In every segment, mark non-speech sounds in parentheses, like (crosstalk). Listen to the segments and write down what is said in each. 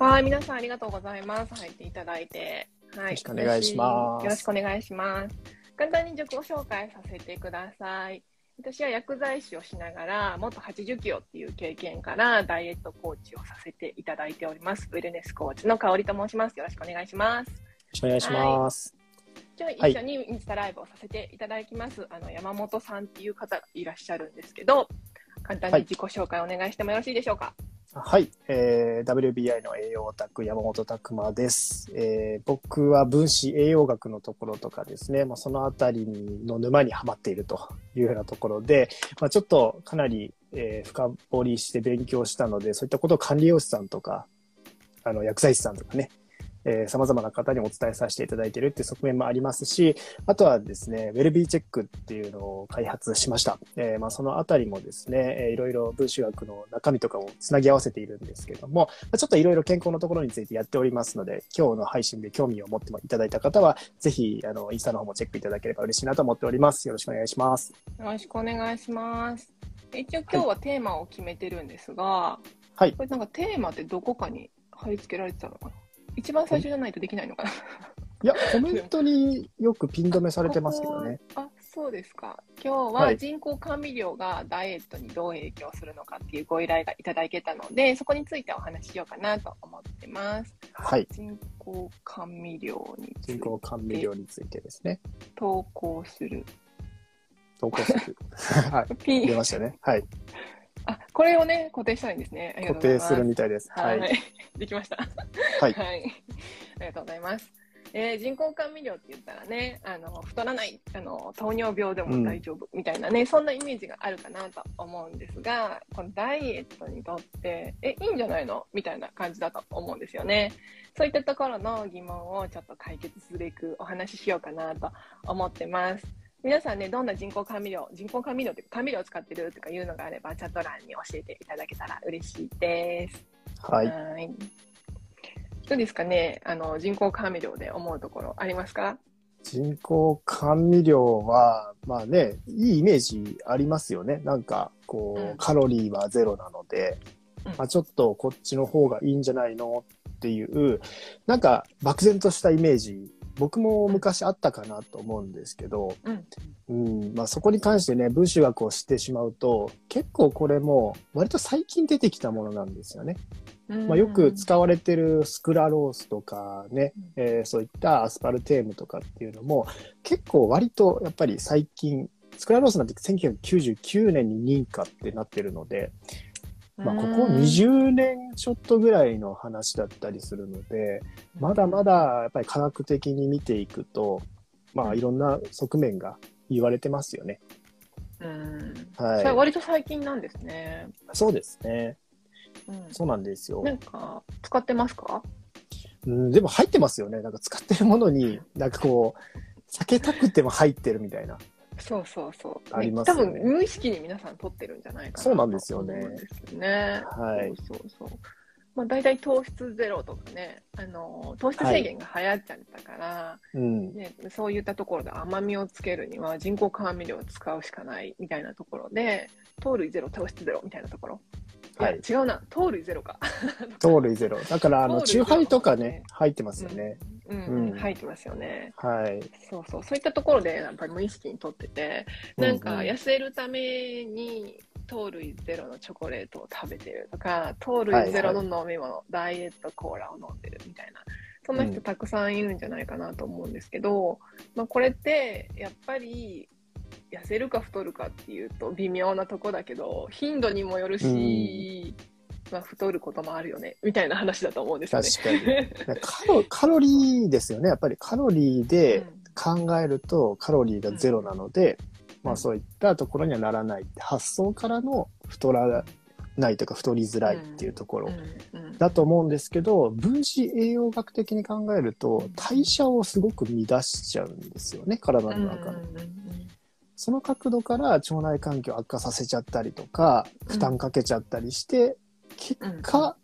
はい、皆さんありがとうございます。入っていただいて。はい。よろしくお願いしますよろしくお願いします。簡単に自己紹介させてください。私は薬剤師をしながら、元80キロっていう経験からダイエットコーチをさせていただいております。ウェルネスコーチの香織と申します。よろしくお願いします。よろしくお願いします。今日一緒にインスタライブをさせていただきます。あの山本さんっていう方がいらっしゃるんですけど、簡単に自己紹介お願いしてもよろしいでしょうか？はい、はい。えー WBI の栄養オタク山本拓馬です、えー僕は分子栄養学のところとかですね、まあ、そのあたりの沼にはまっているというようなところで、まあ、ちょっとかなり、えー深掘りして勉強したので、そういったことを管理栄養士さんとか、あの薬剤師さんとかね、えー、様々な方にお伝えさせていただいているっていう側面もありますし、あとはですね、ウェルビーチェックっていうのを開発しました。えーまあ、そのあたりもですね、えーいろいろ分子学の中身とかをつなぎ合わせているんですけども、まあちょっといろいろ健康のところについてやっておりますので、今日の配信で興味を持っていただいた方は、ぜひ、あの、インスタの方もチェックいただければ嬉しいなと思っております。よろしくお願いします。よろしくお願いします。一応今日はテーマを決めてるんですが、はいこれなんかテーマってどこかに貼り付けられてたのかな？一番最初じゃないとできないのかな。いや、コメントによくピン止めされてますけどね。ここあ、そうですか。今日ははい人工甘味料がダイエットにどう影響するのかっていうご依頼がいただけたので、そこについてお話ししようかなと思ってます。はい。人工甘味料につい人て工甘味料についてですね。投稿する。投稿する。(laughs) はい。ピ出ましたね。はい。あ、これをね、固定したいんですね。固定するみたいです。は。はいい。(laughs) できました。はい (laughs) はい。ありがとうございます。えー人工甘味料って言ったらね、あの太らないあの、糖尿病でも大丈夫みたいなね、そんなイメージがあるかなと思うんですが、このダイエットにとって、え、いいんじゃないの？みたいな感じだと思うんですよね。そういったところの疑問をちょっと解決すべくお話ししようかなと思ってます。皆さんね、どんな人工甘味料、人工甘味料って甘味料を使ってるとかいうのがあれば、チャット欄に教えていただけたら嬉しいです。はい。はい。どうですかねあの、人工甘味料で思うところありますか？人工甘味料は、まあね、いいイメージありますよね。なんか、こう、うんカロリーはゼロなので、うんまあ、ちょっとこっちの方がいいんじゃないの？っていう、なんか漠然としたイメージ、僕も昔あったかなと思うんですけど、うん。うん、まあそこに関してね、分子学を知ってしまうと、結構これも割と最近出てきたものなんですよね。まあ、よく使われてるスクラロースとかね、えーそういったアスパルテームとかっていうのも結構割とやっぱり最近スクラロースなんて1999年に認可ってなってるので、まあ、ここ20年ちょっとぐらいの話だったりするのでまだまだやっぱり科学的に見ていくとまあいろんな側面が言われてますよね。うん。はいそれ割と最近なんですね。そうですね。うん。そうなんですよ。なんか、使ってますか？うん、でも入ってますよね。なんか使ってるものに、なんかこう、避けたくても入ってるみたいな。そうそうそう。ありますよね多分、無意識に皆さん取ってるんじゃないかなそうなんですよねね。はいそうそうそう。まあ、大体糖質ゼロとかね、あの、糖質制限が流行っちゃったから、うん。ね、そういったところで甘みをつけるには人工甘味料を使うしかないみたいなところで、糖類ゼロ、糖質ゼロみたいなところ。はい違うな、糖類ゼロか。(laughs) 糖類ゼロ。だから、あの、チューハイとかね、入ってますよね。うん、うん入ってますよね。はい。そうそう、そういったところでやっぱり無意識にとってて、なんかうん。うん痩せるために糖類ゼロのチョコレートを食べてるとか、糖類ゼロの飲み物、ダイエットコーラを飲んでるみたいな、そんな人たくさんいるんじゃないかなと思うんですけど、まあ、これってやっぱり痩せるか太るかっていうと微妙なとこだけど、頻度にもよるし、まあ、太ることもあるよねみたいな話だと思うんですよね。確かに。カロカロリーですよね。やっぱりカロリーで考えるとカロリーがゼロなので、まあそういったところにはならない発想からの太らないとか太りづらいっていうところうんうんだと思うんですけど、分子栄養学的に考えると代謝をすごく乱しちゃうんですよね、体の中の。うんうんうんその角度から腸内環境を悪化させちゃったりとか、負担かけちゃったりして、結果、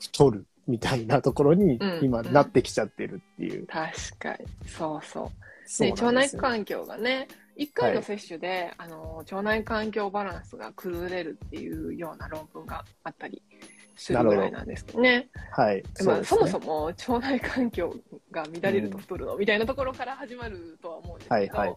太るみたいなところにうん。今なってきちゃってるっていう。確かに。そうそう。ね、腸内環境がね1回の接種で、あの腸内環境バランスが崩れるっていうような論文があったりするぐらいなんですけど。ね。はい。まあ、そもそも腸内環境が乱れると太るの、みたいなところから始まるとは思うんですけど、はいはい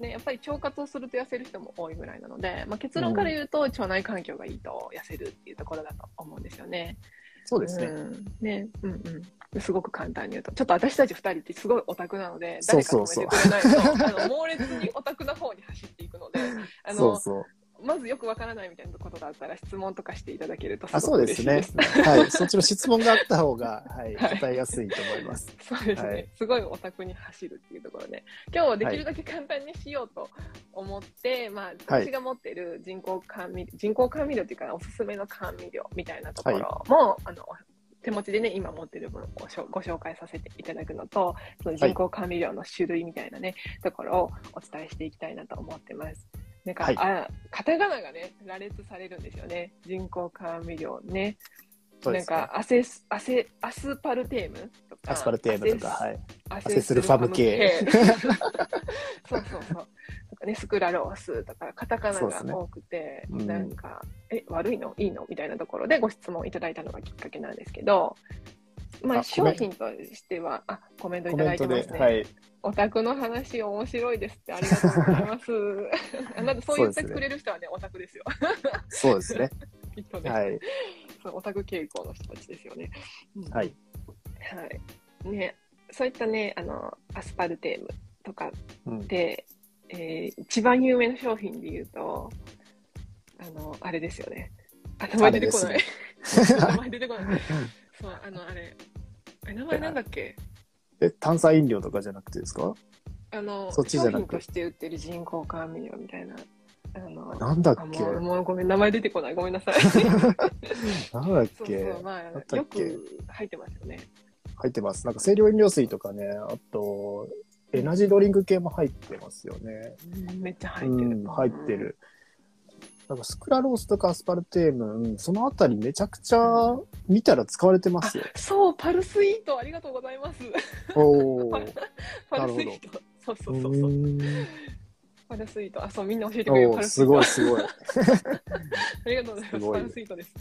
ね、やっぱり腸活をすると痩せる人も多いぐらいなので、まあ、結論から言うと、腸内環境がいいと痩せるっていうところだと思うんですよね。そうですね。うんねうんうん、すごく簡単に言うと、ちょっと私たち2人ってすごいオタクなので、誰か止めてくれないと、あの猛烈にオタクの方に走っていくので、あのそうそう。まずよくわからないみたいなことがあったら質問とかしていただけるとあ、すそうですねす。。はい。そっちの質問があった方が、はい、(laughs) はい答えやすいと思います。(laughs) そうですね、はいすごいオタクに走るっていうところで、今日はできるだけ簡単にしようと思って、まあ、はい私が持ってる人工甘味料、人工甘味料っていうか、おすすめの甘味料みたいなところも、あの、手持ちでね、今持ってるものをご紹介させていただくのと、その人工甘味料の種類みたいなね、ところをお伝えしていきたいなと思ってます。なんか、はいあ、カタカナがね、羅列されるんですよね。人工甘味料ね。ね。なんかアセスアセアスパルテームとかアスパルテームとか、はい。アアセスルファム系 (laughs) そうそうそう。とかね、スクラロースとか、カタカナが多くて、うんなんか、え、悪いの？いいの？みたいなところでご質問いただいたのがきっかけなんですけど、まあ、商品としては、あ、コメントいコただいてますね。はい。オタクの話面白いですってありがとうございます。(laughs) あなんかそう言ってくれる人はね、オタクですよ。そうですね。きっとね。はい。そうオタク傾向の人たちですよね。うんはい。はい。ね、そういったね、あの、アスパルテームとかうん。で、えー一番有名な商品で言うと、あの、あれですよね。あ、名前出てこない。(laughs) 名前出てこない。そう、あの、あれ、え名前なんだっけ？え、炭酸飲料とかじゃなくてですか？あの、そっちじゃなく商品として売ってる人工甘味料みたいな。あの、なんだっあけもうもうごめん、名前出てこない。ごめんなさい。(laughs) なんだっそうけそう、まあ、よく入ってますよね。入ってます。なんか清涼飲料水とかね、あと、エナジードリンク系も入ってますよね。めっちゃ入ってる。うん、入ってる。なんかスクラロースとかアスパルテーム、うんそのあたりめちゃくちゃ見たら使われてますよ。そう、パルスイート、ありがとうございます。おお。(laughs) パルスイート。そうそううそうそう。パルスイート。あ、そう、みんな教えてくれるおーパルスイート。すごいすごい。(laughs) ありがとうございます。すパルスイートです。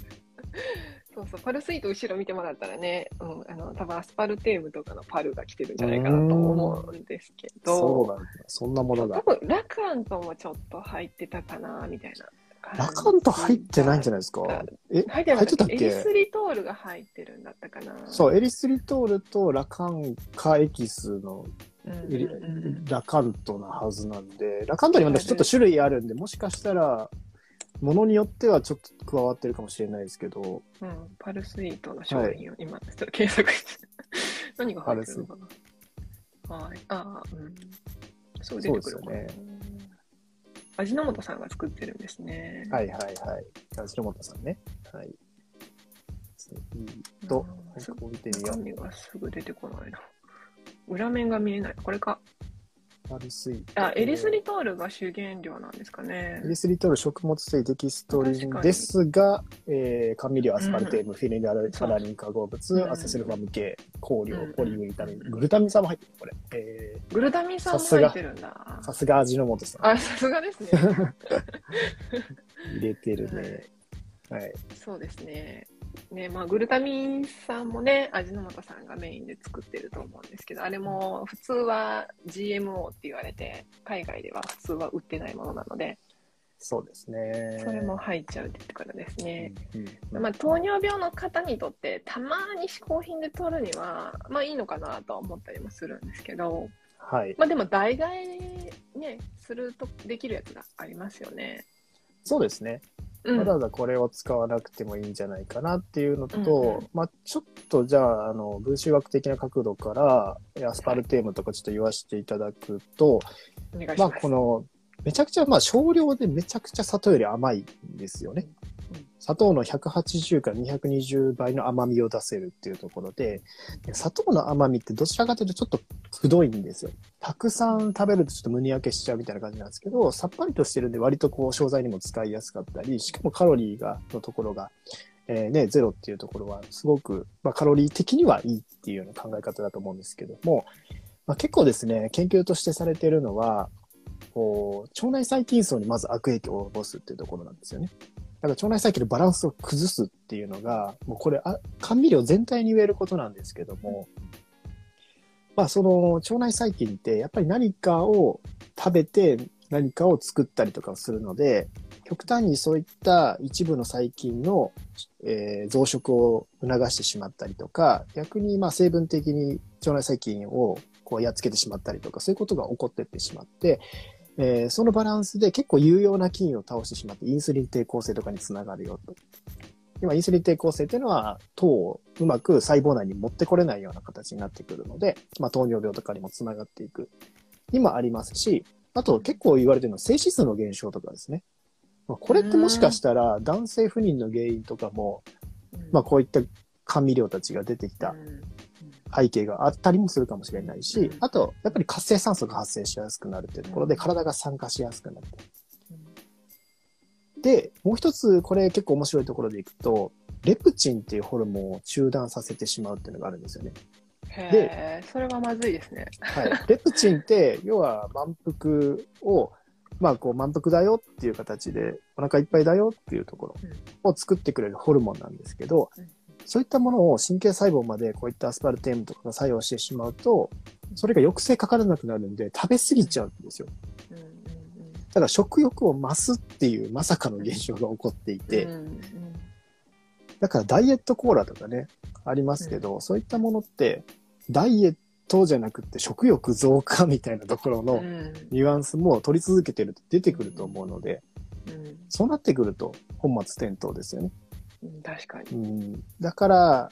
そうそう、パルスイート後ろ見てもらったらね、うん、あの、多分アスパルテームとかのパルが来てるんじゃないかなと思うんですけど、そうなんだ。そんなものが。多分ラカントもちょっと入ってたかな、みたいな。ラカント入ってないんじゃないですか？え、入ってなか入ってたっエリスけリトールが入ってるんだったかな。そう、エリスリトールとラカンカエキスのうんうんうん。うんラカントなはずなんで、ラカントにもちょっと種類あるんで、もしかしたら、ものによってはちょっと加わってるかもしれないですけど、うん、パルスイートの商品を今、ちょっと検索して、(laughs) 何が入ってるのかな。はい。ああ、うん。そう出てくるかな味の素さんが作ってるんですね。はいはいはい。味の素さんね。はい。次と、うん見てみよう。中身がすぐ出てこないな。裏面が見えない。これか。パルスイートあ、エリスリトールが主原料なんですかねエ。リスリトール食物繊維デキストリンですが、えー、甘味料、アスパルテーム、フィネラル、サラリン化合物、うんアセスルファム系、香料うん、ポリグルタミン、グルタミン酸も入ってる、これ。えグルタミン酸も入ってるんだー、。さすが味の素さん。あ、さすがですね。(laughs) 入れてるね。はい。そうですね。ね、まあ、グルタミン酸もね、味の素さんがメインで作ってると思うんですけど、あれも普通は GMO って言われて、海外では普通は売ってないものなので、そうですね。それも入っちゃうってところですね。うん、うんまあ、糖尿病の方にとって、たまに嗜好品で取るには、まあいいのかなとは思ったりもするんですけど、はい。まあでも代替ね、するとできるやつがありますよね。そうですね。うんわざわざこれを使わなくてもいいんじゃないかなっていうのと、うんうんまあちょっとじゃあ、あの、分子学的な角度から、えアスパルテームとかちょっと言わせていただくと、お願い。まあこの、めちゃくちゃ、まあ少量でめちゃくちゃ砂糖より甘いんですよね。砂糖の180から220倍の甘みを出せるっていうところで、で砂糖の甘みってどちらかというとちょっとくどいんですよ。たくさん食べるとちょっと胸焼けしちゃうみたいな感じなんですけど、さっぱりとしてるんで割とこう商材にも使いやすかったり、しかもカロリーが、のところが、えーね、ゼロっていうところはすごく、まあ、カロリー的にはいいっていうような考え方だと思うんですけども、まあ、結構ですね、研究としてされているのは、こう、腸内細菌層にまず悪影響を及ぼすっていうところなんですよね。だか腸内細菌のバランスを崩すっていうのが、もうこれ、あ甘味料全体に言えることなんですけども、まあその腸内細菌ってやっぱり何かを食べて何かを作ったりとかするので、極端にそういった一部の細菌の、えー増殖を促してしまったりとか、逆にまあ成分的に腸内細菌をこうやっつけてしまったりとか、そういうことが起こってってしまって、えーそのバランスで結構有用な菌を倒してしまって、インスリン抵抗性とかにつながるよと。今、インスリン抵抗性っていうのは、糖をうまく細胞内に持ってこれないような形になってくるので、まあ、糖尿病とかにもつながっていくにもありますし、あと結構言われてるのは性指数の減少とかですね。まあこれってもしかしたら男性不妊の原因とかも、まあこういった甘味料たちが出てきたうん背景があったりもするかもしれないしうん、あと、やっぱり活性酸素が発生しやすくなるっていうところで、うん体が酸化しやすくなる。で、もう一つ、これ結構面白いところでいくと、レプチンっていうホルモンを中断させてしまうっていうのがあるんですよね。へえ、それはまずいですね。はい。レプチンって、要は満腹を、まあこう満腹だよっていう形で、お腹いっぱいだよっていうところを作ってくれるホルモンなんですけど、うんそういったものを神経細胞までこういったアスパルテームとかが作用してしまうと、それが抑制かからなくなるんで食べ過ぎちゃうんですよ。うんうんだから食欲を増すっていうまさかの現象が起こっていて、うんうんだからダイエットコーラとかね、ありますけど、そういったものって、ダイエットじゃなくて食欲増加みたいなところのうん。ニュアンスも取り続けてると出てくると思うので、うん。そうなってくると本末転倒ですよね。うん確かに。うん、だから、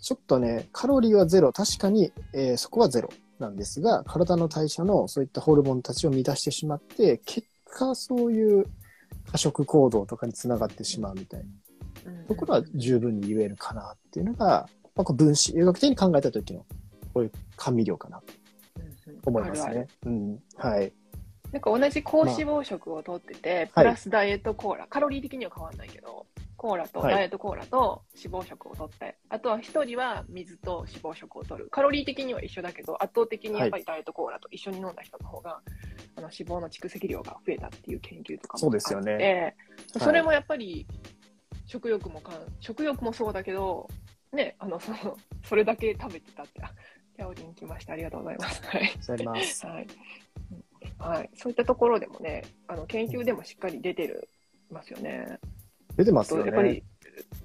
ちょっとね、カロリーはゼロ、確かに、えーそこはゼロなんですが、体の代謝のそういったホルモンたちを乱してしまって、結果そういう過食行動とかにつながってしまうみたいな。ところは十分に言えるかなっていうのが、まあ、分子、医学的に考えた時のこういう甘味料かな。と思いますね。はい。なんか同じ高脂肪食をとってて、はい。プラスダイエットコーラ、カロリー的には変わらないけど、コーラと、はいダイエットコーラと脂肪食をとって、あとは一人は水と脂肪食を取る。カロリー的には一緒だけど、圧倒的にやっぱりダイエットコーラと一緒に飲んだ人の方が、あの脂肪の蓄積量が増えたっていう研究とかもそうですよねあってはいそれもやっぱり食欲もかん、食欲もそうだけど、ね、あの、その、それだけ食べてたって、あ、キャオリン来ました。ありがとうございます。はい。そういったところでもね、あの、研究でもしっかり出てる、ますよね。出てますよとやっぱりね。、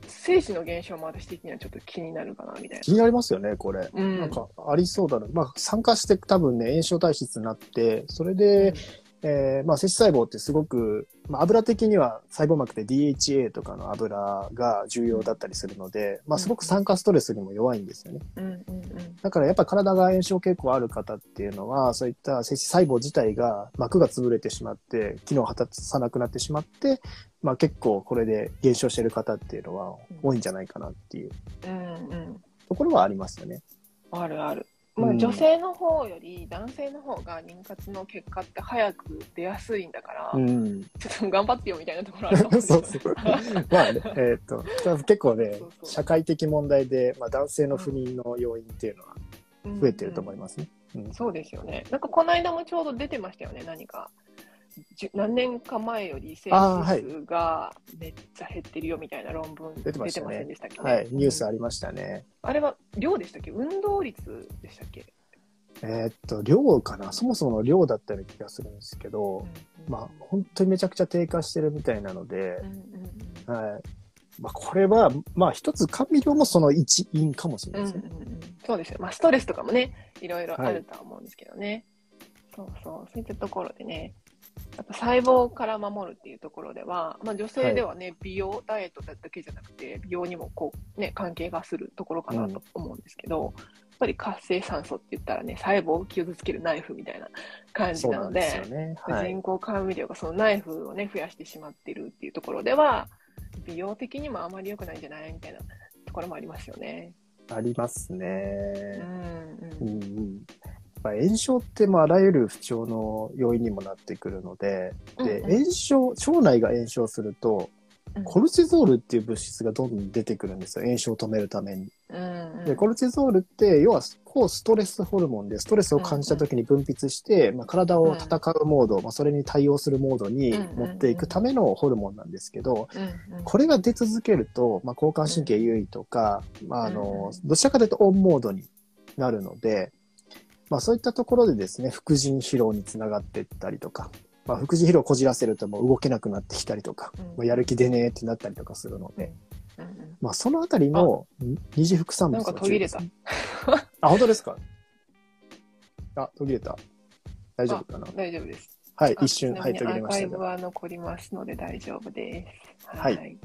精子の現象も私的にはちょっと気になるかな、みたい気になりますよね、これ。な。うん。なんかありそうだな。まあ、酸化して多分ね、炎症体質になって、それで、えーまあ、摂取細胞ってすごく、まあ、油的には細胞膜で DHA とかの油が重要だったりするので、まあ、すごく酸化ストレスにも弱いんですよね。うん、うん、うん。だからやっぱ体が炎症傾向ある方っていうのは、そういった摂取細胞自体が膜が潰れてしまって、機能を果たさなくなってしまって、まあ結構これで減少してる方っていうのは多いんじゃないかなっていううん、うん。ところはありますよね。あるある。まあ、うん女性の方より男性の方が妊活の結果って早く出やすいんだから、うん。ちょっと頑張ってよみたいなところあると思 (laughs) うんですよそうそう。まあね、えっ、と、結構ね社会的問題で、まあ男性の不妊の要因っていうのは増えてると思いますね。うんそうですよね。なんかこの間もちょうど出てましたよね、何か。何年か前より精あー子数がめっちゃ減ってるよみたいな論文出てませんでしたっけ、はい、ニュースあり、りましたね。あれは量でしたっけ？運動率でしたっけ、えっと、量かな？そもそもの量だったような気がするんですけど、まあ、本当にめちゃくちゃ低下してるみたいなのでうん、うんうん。はい。まあ、これは、まあ、一つ甘味料もその一因かもしれうん。ないですね。うんうん。そうですよ。まあ、ストレスとかもね、いろいろあるとは思うんですけどね。そうそう、そういったところでね、やっぱ細胞から守るっていうところでは、まあ、女性ではね、美容、ダイエットだけじゃなくて、美容にもこう、ね、関係がするところかなと思うんですけど、やっぱり活性酸素って言ったらね、細胞を傷つけるナイフみたいな感じなので、ね。はい。人工甘味料がそのナイフをね、増やしてしまっているっていうところでは、美容的にもあまり良くないんじゃないみたいなところもありますよね。ありますうね。んうんうんうん。まあ、炎症って、まあ、あらゆる不調の要因にもなってくるので、で、うんうん。炎症、腸内が炎症すると、うん。コルチゾールっていう物質がどんどん出てくるんですよ。炎症を止めるために。うんで、コルチゾールって、要は、抗ストレスホルモンで、ストレスを感じた時に分泌して、まあ、体を戦うモード、まあ、それに対応するモードに持っていくためのホルモンなんですけど、うんうん。これが出続けると、まあ、交感神経優位とか、まあ、あうんの、どちらかというとオンモードになるので、まあ、そういったところでですね、副腎疲労につながっていったりとか、まあ、副腎疲労をこじらせるともう動けなくなってきたりとか、うんまあ、やる気出ねえってなったりとかするので、うんうんまあ、そのあたりの二次副産物なんか途切れたあ、本当ですか？あ、途切れた。大丈夫かな？大丈夫です。はい、あ一瞬、はい、途切れましたが。アーカイブは残りますので大丈夫です。はい。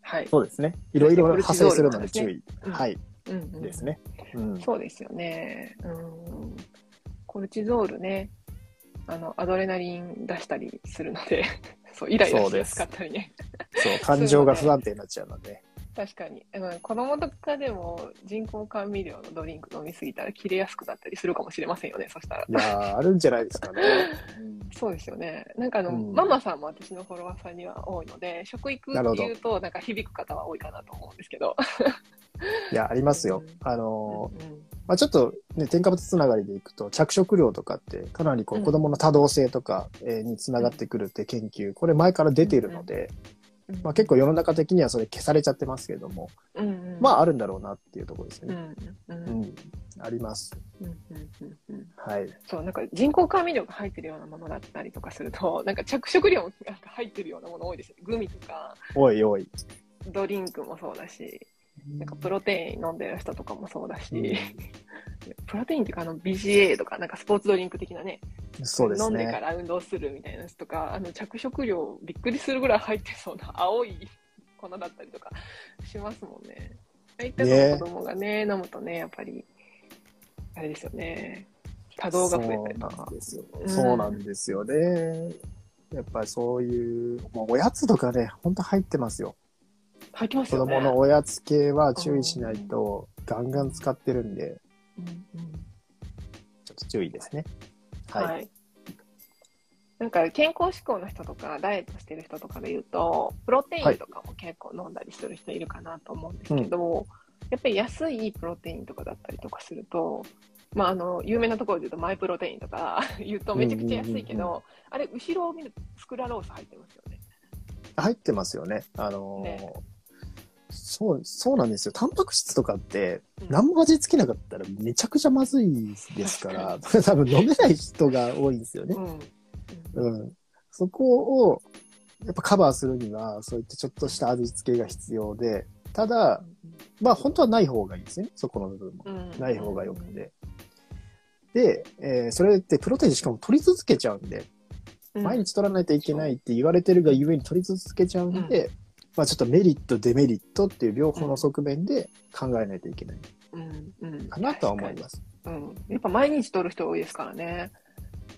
はい。そうですね。いろいろ派生するので注意。うんはい、うんうんですね。うん。そうですよね。うん。コルチゾールね、あの、アドレナリン出したりするので、(laughs) そう、イライラしやすかったりね。そう、感情が不安定になっちゃうので。確かに。あの子供とかでも人工甘味料のドリンク飲みすぎたら切れやすくなったりするかもしれませんよね、そしたらい。やー、あるんじゃないですかね。(laughs) そうですよね。なんかあの、うんママさんも私のフォロワーさんには多いので、食育っていうと、なんか響く方は多いかなと思うんですけど。いや、ありますようん。あのー、うんまあちょっとね、添加物つながりでいくと、着色料とかってかなりこううん子供の多動性とかえーにつながってくるって研究、これ前から出ているので、うんまあ結構世の中的にはそれ消されちゃってますけども、うんうん、まああるんだろうなっていうところですうんね。うんううんん。あります。うんうんうんうんはい。そう、なんか人工甘味料が入ってるようなものだったりとかすると、(laughs) なんか着色料もなんか入ってるようなもの多いですよね。グミとか、おいおい。ドリンクもそうだし、なんかプロテイン飲んでる人とかもそうだし、(laughs) プロテインっていうかあの BCA とか、なんかスポーツドリンク的なね、そうです飲んでかね。ら運動するみたいなやつとか、あの着色料びっくりするぐらい入ってそうな (laughs) 青い粉だったりとかしますもんね。ああいったの子供がね、飲むとね、やっぱり、あれですよね。多動が増えたりとかそうなん。ですよ。うんそうなんですよね。やっぱりそういう、もうおやつとかね、ほんと入ってますよ。入ってます子よね。供のおやつ系は注意しないと、ガンガン使ってるんで、うんうんちょっと注意ですね。は。はいい。なんか健康志向の人とかダイエットしてる人とかで言うと、プロテインとかも結構飲んだりする人いるかなと思うんですけど、やっぱり安いプロテインとかだったりとかすると、まあ、あの有名なところで言うとマイプロテインとか (laughs) 言うとめちゃくちゃ安いけうんうんうんど、あれ後ろを見るとスクラロース入ってますよね。入ってますよね。あのーねそう、そうなんですよ。タンパク質とかって、うん何も味付けなかったらめちゃくちゃまずいですから、(laughs) 多分飲めない人が多いんですよねう。ん。うん。そこを、やっぱカバーするには、そういったちょっとした味付けが必要で、ただ、まあ本当はない方がいいですね。そこの部分も。うんない方がよくて。で、えーそれってプロテインしかも取り続けちゃうんで、うん毎日取らないといけないって言われてるがゆえに取り続けちゃうんで、まあちょっとメリット、デメリットっていう両方の側面で考えないといけないうんうんかなとは思います。うん。やっぱ毎日取る人多いですからね。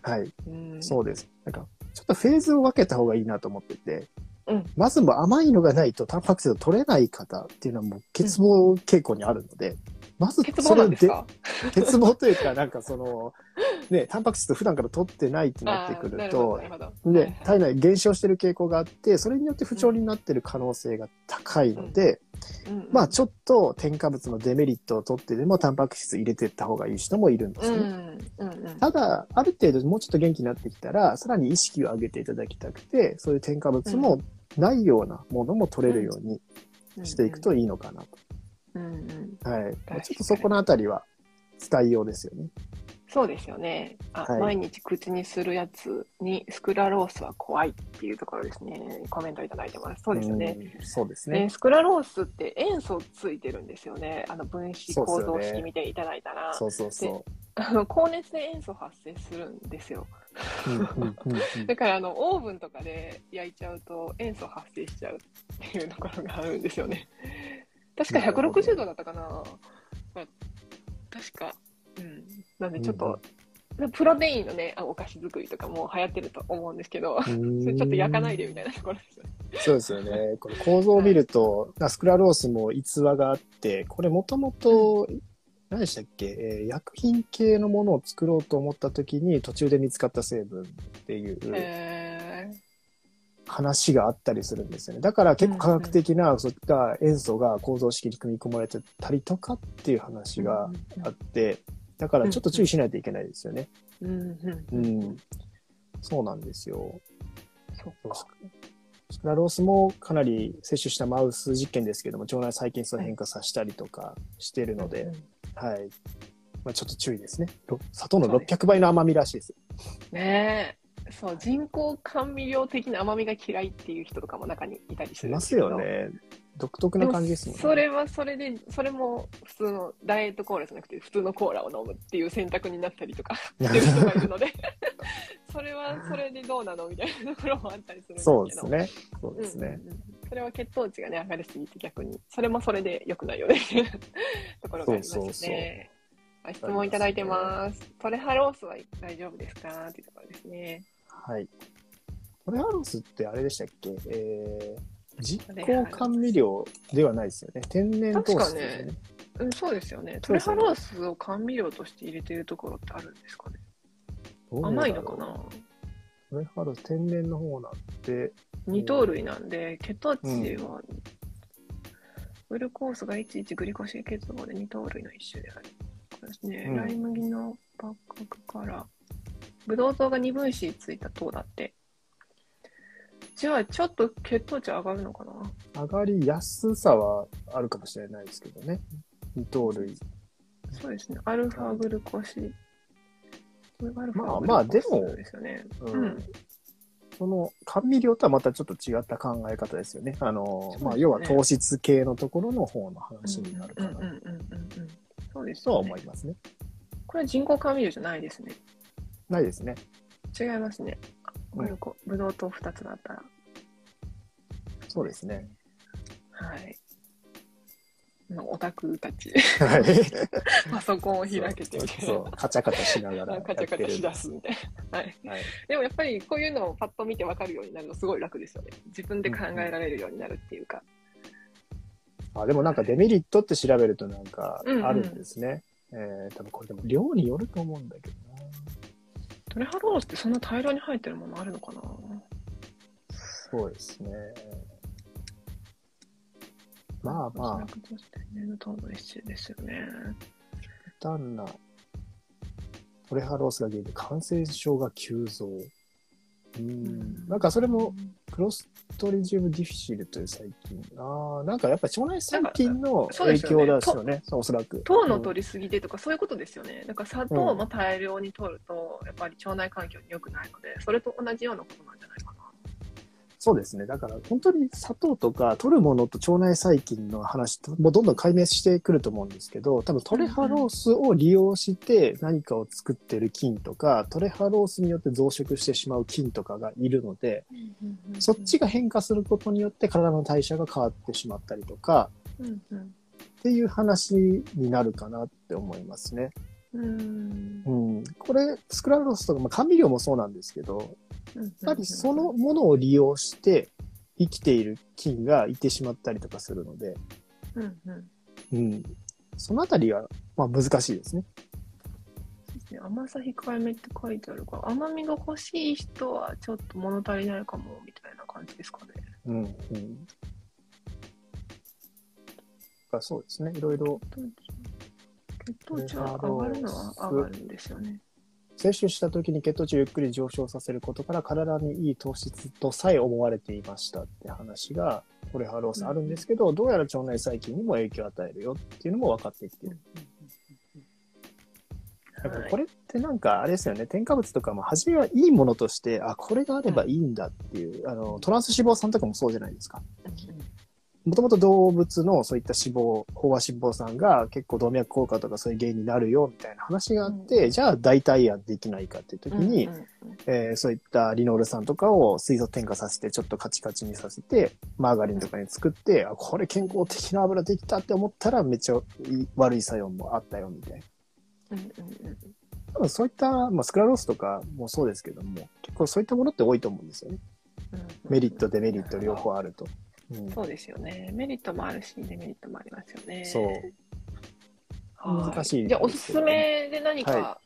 はい。うん、そうです。なんか、ちょっとフェーズを分けた方がいいなと思ってて、うんまずも甘いのがないとタンパク質を取れない方っていうのはもう欠乏傾向にあるので、まず (laughs) 欠乏なんで (laughs) 欠乏というか、なんかその、ね、タンパク質を普段から取ってないってなってくるとで、体内減少してる傾向があって、それによって不調になってる可能性が高いので、うん。うんまあちょっと添加物のデメリットを取ってでもタンパク質入れてった方がいい人もいるんですね。うんうんうんただ、ある程度もうちょっと元気になってきたら、さらに意識を上げていただきたくて、そういう添加物もないようなものも取れるようにしていくといいのかなうんうん、と。はい。ちょっとそこのあたりは使いようですよね。そうですよねあ、はい毎日口にするやつにスクラロースは怖いっていうところですね。コメントいただいてます。そうですよね。うん。そうですねね。スクラロースって塩素ついてるんですよね。あの分子構造式見ていただいたら、そうそうそあの高熱で塩素発生するんですよ。だからあのオーブンとかで焼いちゃうと塩素発生しちゃうっていうところがあるんですよね。確かなるほど160度だったかな。まあ確か。うん。なんでちょっと、プロテインのね、あお菓子作りとかも流行ってると思うんですけど、それちょっと焼かないでみたいなところですよね。そうですよね。これ構造を見ると、スクラロースも逸話があって、これもともと、何でしたっけ、えー薬品系のものを作ろうと思った時に途中で見つかった成分っていう、へ話があったりするんですよね。だから結構科学的な、そういった塩素が構造式に組み込まれてたりとかっていう話があって、だからちょっと注意しないといけないですよね。うんうんううん。ん。そうなんですよ。そっか。スクラロースもかなり摂取したマウス実験ですけども、腸内細菌数を変化させたりとかしているので、うんはい。まあ、ちょっと注意ですね。ろ砂糖のそうです600倍の甘みらしいです。ねえ。そう、人工甘味料的な甘みが嫌いっていう人とかも中にいたりするますよ。ね。独特な感じですもんね。それはそれで、それも普通のダイエットコーラじゃなくて、普通のコーラを飲むっていう選択になったりとかしてる人がいるので、それはそれでどうなのみたいなところもあったりするんですけど。そうですね。そうですね。うんうんうんそれは血糖値がね、上がりすぎて逆に、それもそれで良くないよねっていうところがありますよね。そうそうそうあ質問いただいてます。トレハロースは大丈夫ですか？っていうところですね。はい。トレハロスってあれでしたっけ？えー、実行甘味料ではないですよね。天然糖質ですよね。うん、そうですよね。トレハロースを甘味料として入れてるところってあるんですかね。甘いのかな？トレハロス、天然の方なんて、二糖類なんで、血糖値は、グルコースが11グリコシー結合で二糖類の一種である。これですね、うんライ麦の八角から、ブドウ糖が二分子ついた糖だって。じゃあ、ちょっと血糖値上がるのかな？上がりやすさはあるかもしれないですけどね。二糖類。そうですね、アルファグルコシ。まあグまあでもですよね。ううんん。その甘味料とはまたちょっと違った考え方ですよね。あの、まあ、要は糖質系のところの方の話になるかなうんうんうんうんうん。そうですとは思いますね。これは人工甘味料じゃないですね。ないですね。違いますね。うんグルコ、ブドウ糖2つだったら。そうですね。はい。まあオタクたち、はい。(laughs) パソコンを開けてそうカチャカチャしながら (laughs) カチャカチャしだすみたいな。はい。はい。でもやっぱりこういうのをパッと見て分かるようになるのすごい楽ですよね。自分で考えられるようになるっていうか。あ、でもなんかデメリットって調べるとなんかうんうんあるんですね。えー、多分これでも量によると思うんだけどな。トレハロースってそんな大量に入ってるものあるのかな？そうですね。まあまあ、ですよね。単なトレハロースが原因で感染症が急増。うん。なんかそれも、クロストリジウムディフィシルという細菌。ああ、なんかやっぱ腸内細菌の影すよね響ですよね、おそらく。糖のうん取りすぎでとかそういうことですよね。だから砂糖も大量に取ると、やっぱり腸内環境に良くないので、それと同じようなことなんじゃないかな。そうですね。だから本当に砂糖とか取るものと腸内細菌の話ともうどんどん解明してくると思うんですけど、多分トレハロースを利用して何かを作ってる菌とか、トレハロースによって増殖してしまう菌とかがいるので、そっちが変化することによって体の代謝が変わってしまったりとか、うんうんっていう話になるかなって思いますね。うんうん。これ、スクラロースとか、まあ、甘味料もそうなんですけど、ややっぱりそのものを利用して生きている菌がいてしまったりとかするので、うんうんうん。そのあたりは、まあ難しいですね。そうですね甘さ控えめって書いてあるから甘みが欲しい人はちょっと物足りないかもみたいな感じですかね。うん。うん。だそうですね。いろいろ血糖値は上がるのは上がるんですよね。摂取した時に血糖値をゆっくり上昇させることから体にいい糖質とさえ思われていましたって話が、トレハロースあるんですけど、どうやら腸内細菌にも影響を与えるよっていうのも分かってきてる。やっぱこれってなんかあれですよね、添加物とかも初めはいいものとして、あ、これがあればいいんだっていう、あの、トランス脂肪酸とかもそうじゃないですか。もともと動物のそういった脂肪、飽和脂肪酸が結構動脈硬化とかそういう原因になるよみたいな話があって、うん。じゃあ代替案できないかっていう時に、うんうんうん。えーそういったリノール酸とかを水素添加させてちょっとカチカチにさせてマーガリンとかに作ってあこれ健康的な油できたって思ったらめっちゃ悪い作用もあったよみたいな。うんうんうん。多分そういった、まあ、スクラロースとかもそうですけども結構そういったものって多いと思うんですよね。うんうん。メリットデメリット両方あると、うん、そうですよね。メリットもあるし、デメリットもありますよね。そう。はい。難しいじゃあ、おすすめで何か、は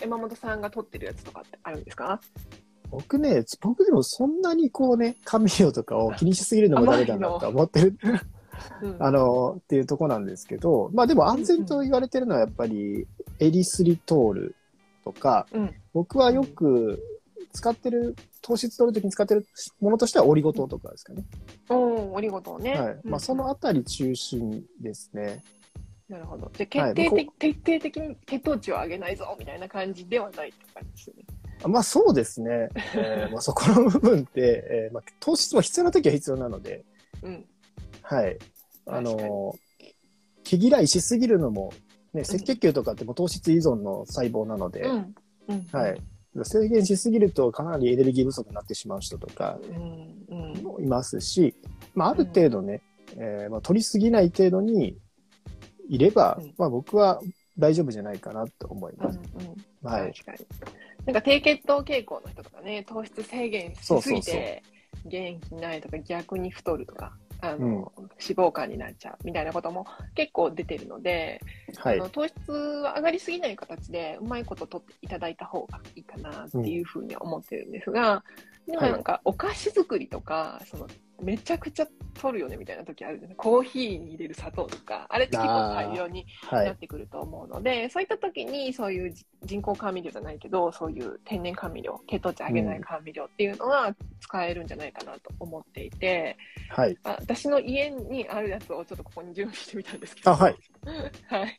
山本さんが撮ってるやつとかってあるんですか？僕ね、僕でもそんなにこうね、甘味料とかを気にしすぎるのもダメだなと思ってる、うん。(laughs) あの、っていうとこなんですけど、まあでも安全と言われてるのはやっぱりエリスリトールとか、うん。僕はよく使ってる、糖質取るときに使ってるものとしてはオリゴ糖とかですかね。おお、オリゴ糖ね。はい。まあそのあたり中心ですね。なるほど。じゃ決定的、徹底的に血糖値を上げないぞみたいな感じではないって感じですよね。まあそうですね。えー (laughs) まあそこの部分って、えーまあ、糖質も必要なときは必要なので、うん。はい。あの、毛嫌いしすぎるのも、ね、赤血球とかってもう糖質依存の細胞なので、うん。うん。はい。制限しすぎるとかなりエネルギー不足になってしまう人とか。もいますし、まあある程度ね、えーまあ、取りすぎない程度にいれば、うんまあ僕は大丈夫じゃないかなと思いうん。うます。ん。はい。確かに。なんか低血糖傾向の人とかね、糖質制限しすぎて元気ないとか逆に太るとか、あの、うん脂肪肝になっちゃうみたいなことも結構出てるので、はいあの。糖質は上がりすぎない形でうまいこと取っていただいた方がいいかなっていうふうに思ってるんですが、でもなんかお菓子作りとか、そのめちゃくちゃ取るよねみたいな時あるじゃない？コーヒーに入れる砂糖とか、あれって結構大量にはないっ。てくると思うので、そういった時にそういうじ人工甘味料じゃないけど、そういう天然甘味料、血糖値上げない甘味料っていうのは使えるんじゃないかなと思っていて、はい。あ私の家にあるやつをちょっとここに準備してみたんですけど、あ、はい。(laughs) はい。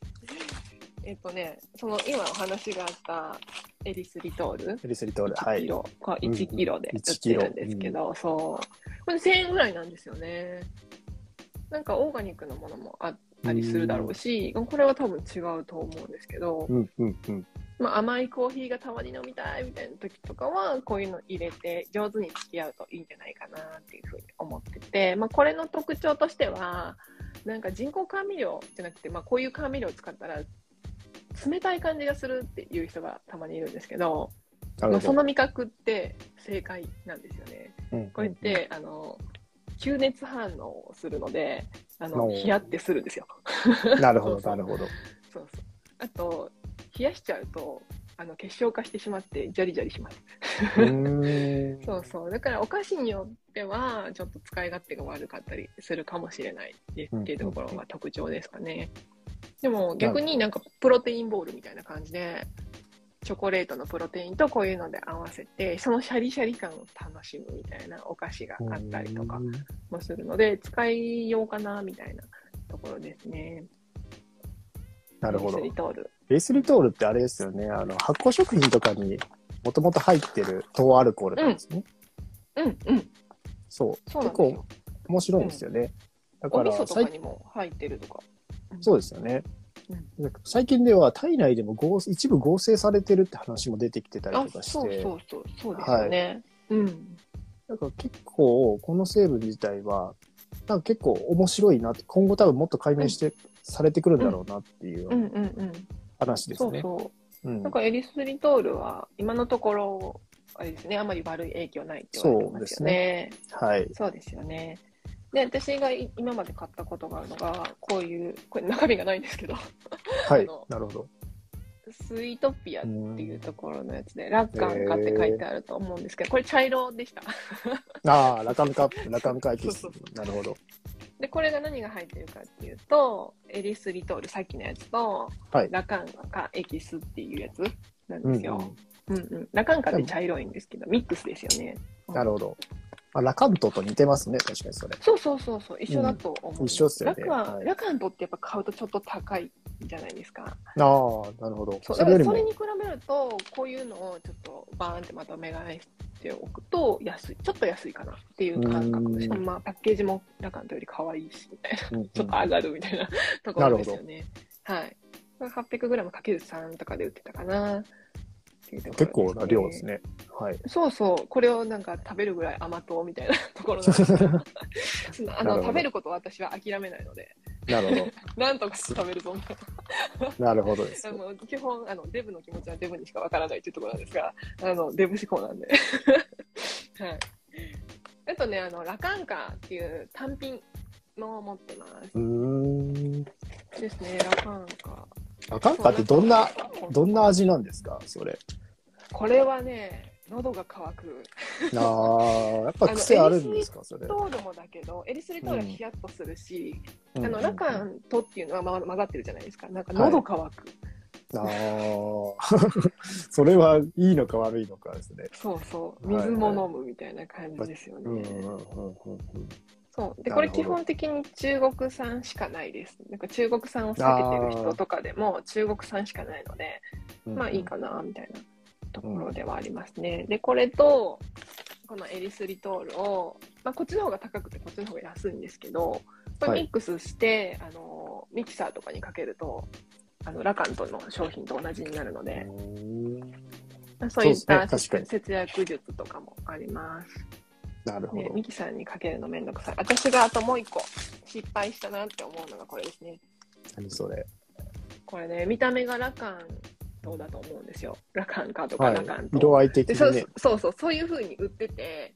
えっとね、その今お話があったエリスリトール、エリスリトール。は1キい。ロ、これ1キロでうん売ってるんですけど、そう。これ1000円ぐらいなんですよね。なんかオーガニックのものもあったりするだろうし、これは多分違うと思うんですけど、うん、うん、うん。まあ、甘いコーヒーがたまに飲みたいみたいな時とかは、こういうの入れて上手に付き合うといいんじゃないかなっていうふうに思ってて、まあ、これの特徴としては、なんか人工甘味料じゃなくて、まあ、こういう甘味料を使ったら、冷たい感じがするっていう人がたまにいるんですけど、まあ、そ。の味覚って正解なんですよね。うんこれって、あの、吸熱反応をするので、あの、おーヒヤってするんですよ。(laughs) なるほど、なるほど。そうそう。あと、冷やしちゃうと、あの、結晶化してしまって、ジャリジャリします。(laughs) そうそう。だから、お菓子によっては、ちょっと使い勝手が悪かったりするかもしれないっていうところが特徴ですかね。でも、逆になんか、プロテインボールみたいな感じで、チョコレートのプロテインとこういうので合わせて、そのシャリシャリ感を楽しむみたいなお菓子があったりとかうんもするので、使いようかな、みたいなところですね。なるほどエリス。リトール。ベースリトールってあれですよね。あの、発酵食品とかにもともと入ってる糖アルコールなんですね。うん、うん。そう。そうなんです結構よ。面白いんですよね。だからお味噌とか最にも入ってるとか。そうですよね。最近では体内でも合一部合成されてるって話も出てきてたりあとかして、そうそうそう、そうですよね。うん。なんか結構この成分自体は、なんか結構面白いなって、今後多分もっと解明して、されてくるんだろうなっていううんうんうん。話ですね。そうそう。うんなんかエリスリトールは今のところ、あれですね、あまり悪い影響ないって言われてますよね。はい。そうですよね。で、私がい今まで買ったことがあるのが、こういう、これ中身がないんですけど、はい。なるほど。スイートピアっていうところのやつで、ラッカンカって書いてあると思うんですけど、これ茶色でした。ああ、ラカムカ、ラカムカエキス。なるほど。で、これが何が入ってるかっていうと、エリスリトール、さっきのやつと、はい。ラカンカエキスっていうやつなんうんですよ。うんうん。ラカンカって茶色いんですけど、ミックスですよね。なるほど。あラカントと似てますね、確かにそれ。そうそうそうそう、一緒だと思う、うん一緒っすよねラカン、はいラカントってやっぱ買うとちょっと高いじゃないですか。ああ、なるほど。そうそれそれに比べると、こういうのをちょっとバーンってまとめ買いしておくと安い、ちょっと安いかなっていう感覚。うんしかもまあパッケージもラカントより可愛いし、みたいな。うんうんちょっと上がるみたいなところですよね。はい。800g かける3とかで売ってたかないうところですね結構な量ですね。はい。そうそう、これをなんか食べるぐらい甘党みたいなところなんですけ (laughs) あの食べることを私は諦めないので、なるほ (laughs) なんとか食べるぞみたいな。ど。(laughs) なるほどですあ。の基本あの、デブの気持ちはデブにしかわからないというところなんですが、あのデブ思考なんで。はい。あとね、あのラカンカっていう単品のを持ってます。うーん。ですね、ラカンカ。ラカンカってどんな、どんな味なんですか？それ。これはね、喉が渇く。ああ、やっぱ癖あるんですか、それ。トールもだけど、エリスリトールはヒヤッとするし、うんあの、ラカントっていうのはま混ざってるじゃないですか。なんか喉渇く。ああ、(laughs) それはいいのか悪いのかですね。そうそう。はいはい水も飲むみたいな感じですよね。うんうんうんうんうん。そう。で、これ基本的に中国産しかないです。なんか中国産を避けてる人とかでも中国産しかないので、まあいいかな、みたいなところではありますね。で、これと、このエリスリトールを、まあ、こっちの方が高くてこっちの方が安いんですけど、これはいミックスして、あの、ミキサーとかにかけると、あの、ラカントの商品と同じになるので、うんそういった節約術とかもあります。ね、なるほど。ミキサーにかけるのめんどくさい。私があともう一個失敗したなって思うのがこれですね。何それ。これね、見た目がラカントだと思うんですよ。ラカンカとかはいラカン。ト。色合い的でそうにね。そうそう、そういう風に売ってて、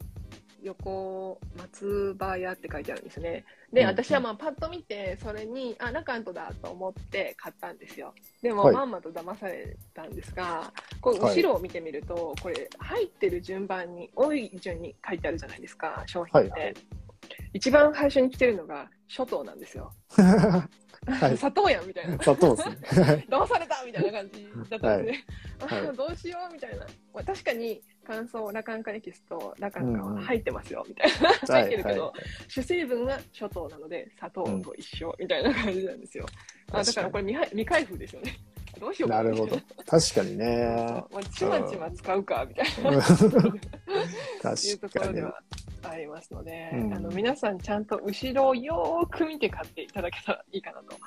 横、松葉屋って書いてあるんですね。で、うん私はまあパッと見て、それに、あ、ラカントだと思って買ったんですよ。でも、はいまんまと騙されたんですが、こうはい後ろを見てみると、これ、入ってる順番に、多い順に書いてあるじゃないですか、商品って。はいはい一番最初に来てるのが、諸島なんですよ。(laughs) はい (laughs) 砂糖やんみたいな。砂糖ですね。(laughs) 騙されたみたいな感じだったんですね。はいあどうしようみたいな。まあ、確かに乾燥ラカンカエキスとラカンカうんうんは入ってますよみたいな。入ってるけど、はい主成分は諸糖なので砂糖と一緒みたいな感じなんですよ。あだからこれ未未開封ですよね。どうしようかなるほど。確かにね。まあ、ちまちま使うかみたいな。うんいうと確かに。ころではありますので、うんあの皆さんちゃんと後ろをよーく見て買っていただけたらいいかなと。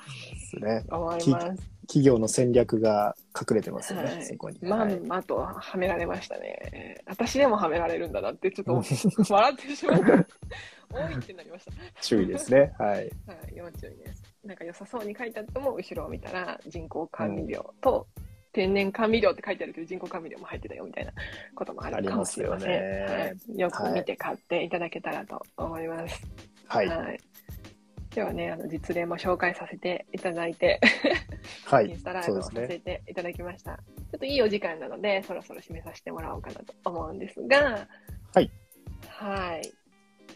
思います。企業の戦略が隠れてますよね、はいそこに。まはいんまとはめられましたね。私でもはめられるんだなってちょっと笑ってしまう。(laughs) 多いってなりました。注意ですね。はい。はい、要注意です。なんか良さそうに書いてあっても、後ろを見たら人工甘味料と天然甘味料って書いてあるけど、人工甘味料も入ってたよみたいなこともあるかもしれません。よねはい、よく見て買っていただけたらと思います。はい。はい今日はね、あの実例も紹介させていただいて、(laughs) はいインスタライブをさせね。ていただきました。ちょっといいお時間なので、そろそろ締めさせてもらおうかなと思うんですが、はい。はい。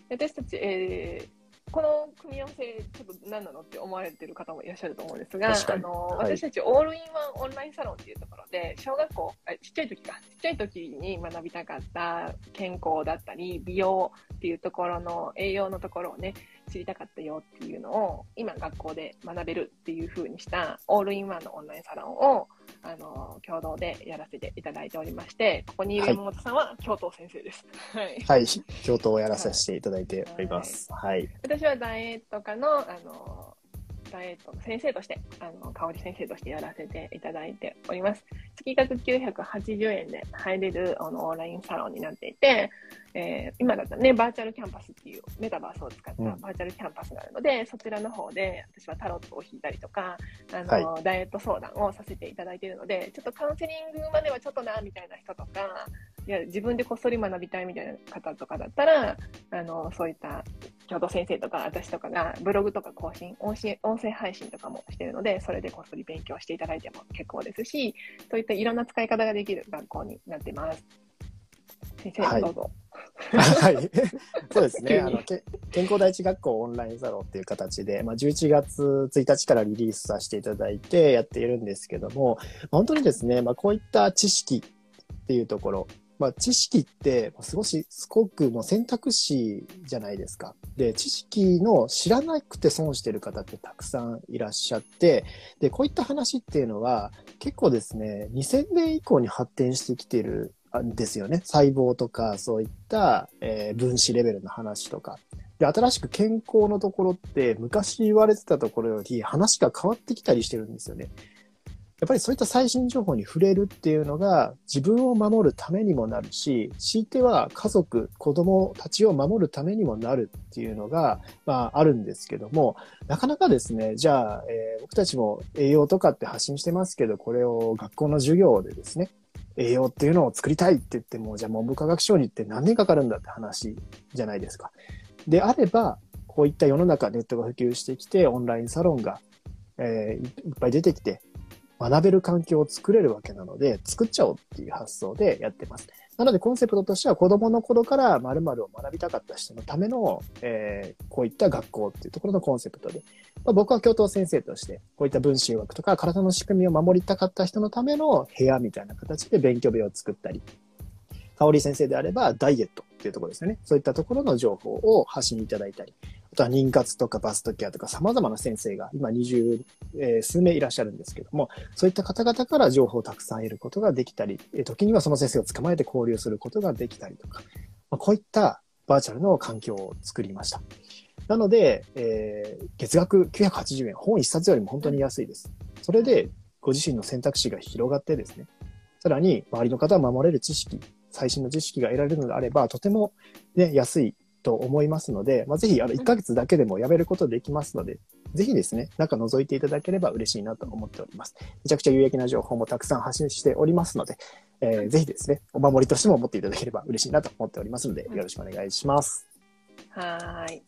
私たち、えーこの組み合わせ、ちょっと何なのって思われてる方もいらっしゃると思うんですが、あの、はい。私たちオールインワンオンラインサロンっていうところで、小学校、あちっちゃい時か、ちっちゃい時に学びたかった健康だったり、美容っていうところの栄養のところをね、知りたかったよっていうのを今学校で学べるっていう風にしたオールインワンのオンラインサロンをあの共同でやらせていただいておりましてここにいるはい山本さんは教頭先生です。はい、はい。教頭をやらさせていただいております。はい。私はダイエット科のあのダイエットの先生としてあの香り先生としてやらせていただいております。月額980円で入れるあのオンラインサロンになっていて、えー今だったらね、バーチャルキャンパスっていうメタバースを使ったうんバーチャルキャンパスがあるので、そちらの方で私はタロットを引いたりとか、あのダイエット相談をさせていただいているので、ちょっとカウンセリングまではちょっとな、みたいな人とか、いや、自分でこっそり学びたいみたいな方とかだったら、あの、そういった教頭先生とか私とかがブログとか更新、音声音声配信とかもしているので、それでこっそり勉強していただいても結構ですし、そういったいろんな使い方ができる学校になっています。先生、はいどうぞ。(laughs) はい。(laughs) そうですね。あの、け健康第一学校オンラインサロンっていう形で、まあ、11月1日からリリースさせていただいてやっているんですけども、本当にですね、まあ、こういった知識っていうところ、まあ、知識って、すごし、すごくもう選択肢じゃないですか。で、知識の知らなくて損してる方ってたくさんいらっしゃって、で、こういった話っていうのは、結構ですね、2000年以降に発展してきてるんですよね。細胞とか、そういった、えー分子レベルの話とか。で、新しく健康のところって、昔言われてたところより話が変わってきたりしてるんですよね。やっぱりそういった最新情報に触れるっていうのが自分を守るためにもなるし、強いては家族、子供たちを守るためにもなるっていうのが、まああるんですけども、なかなかですね、じゃあ、えー僕たちも栄養とかって発信してますけど、これを学校の授業でですね、栄養っていうのを作りたいって言っても、じゃあ文部科学省に行って何年かかるんだって話じゃないですか。であれば、こういった世の中ネットが普及してきて、オンラインサロンが、えーいっぱい出てきて、学べる環境を作れるわけなので、作っちゃおうっていう発想でやってます。なので、コンセプトとしては、子供の頃から〇〇を学びたかった人のための、えー、こういった学校っていうところのコンセプトで、まあ、僕は教頭先生として、こういった分子学とか体の仕組みを守りたかった人のための部屋みたいな形で勉強部屋を作ったり、香織先生であればダイエットっていうところですよね。そういったところの情報を発信いただいたり、とは妊活とかバストケアとか様々な先生が今20、えー、数名いらっしゃるんですけども、そういった方々から情報をたくさん得ることができたり、え時にはその先生を捕まえて交流することができたりとか、まあ、こういったバーチャルの環境を作りました。なので、えー、月額980円、本1冊よりも本当に安いです。それで、ご自身の選択肢が広がってですね、さらに周りの方を守れる知識、最新の知識が得られるのであれば、とても、ね、安いと思いますので、まあ、ぜひあの1ヶ月だけでもやめることできますので、ぜひですね、中覗いていただければ嬉しいなと思っております。めちゃくちゃ有益な情報もたくさん発信しておりますので、えー、ぜひですね、お守りとしても持っていただければ嬉しいなと思っておりますので、よろしくお願いします。はい。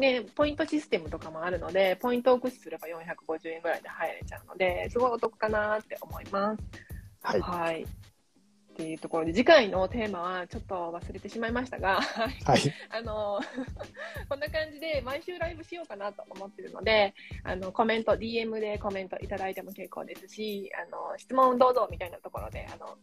で、ポイントシステムとかもあるので、ポイントを駆使すれば450円ぐらいで入れちゃうので、すごいお得かなって思います。はい。はいっていうところで、次回のテーマはちょっと忘れてしまいましたが、はい。(laughs) あの、(laughs) こんな感じで毎週ライブしようかなと思ってるので、あの、コメント、DM でコメントいただいても結構ですし、あの、質問どうぞみたいなところで、あの、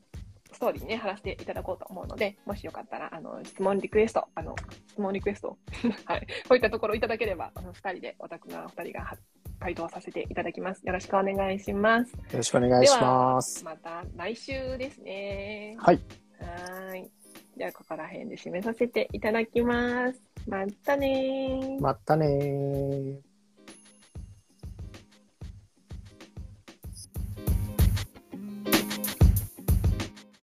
ストーリーにね、貼らせていただこうと思うので、もしよかったら、あの、質問リクエスト、あの、質問リクエスト、はい、(laughs) こういったところいただければ、あの、二人で、オタクが二人が回答させていただきます。よろしくお願いします。よろしくお願いします。また来週ですね。はい。はい。じゃあ、ここら辺で締めさせていただきます。またねまたね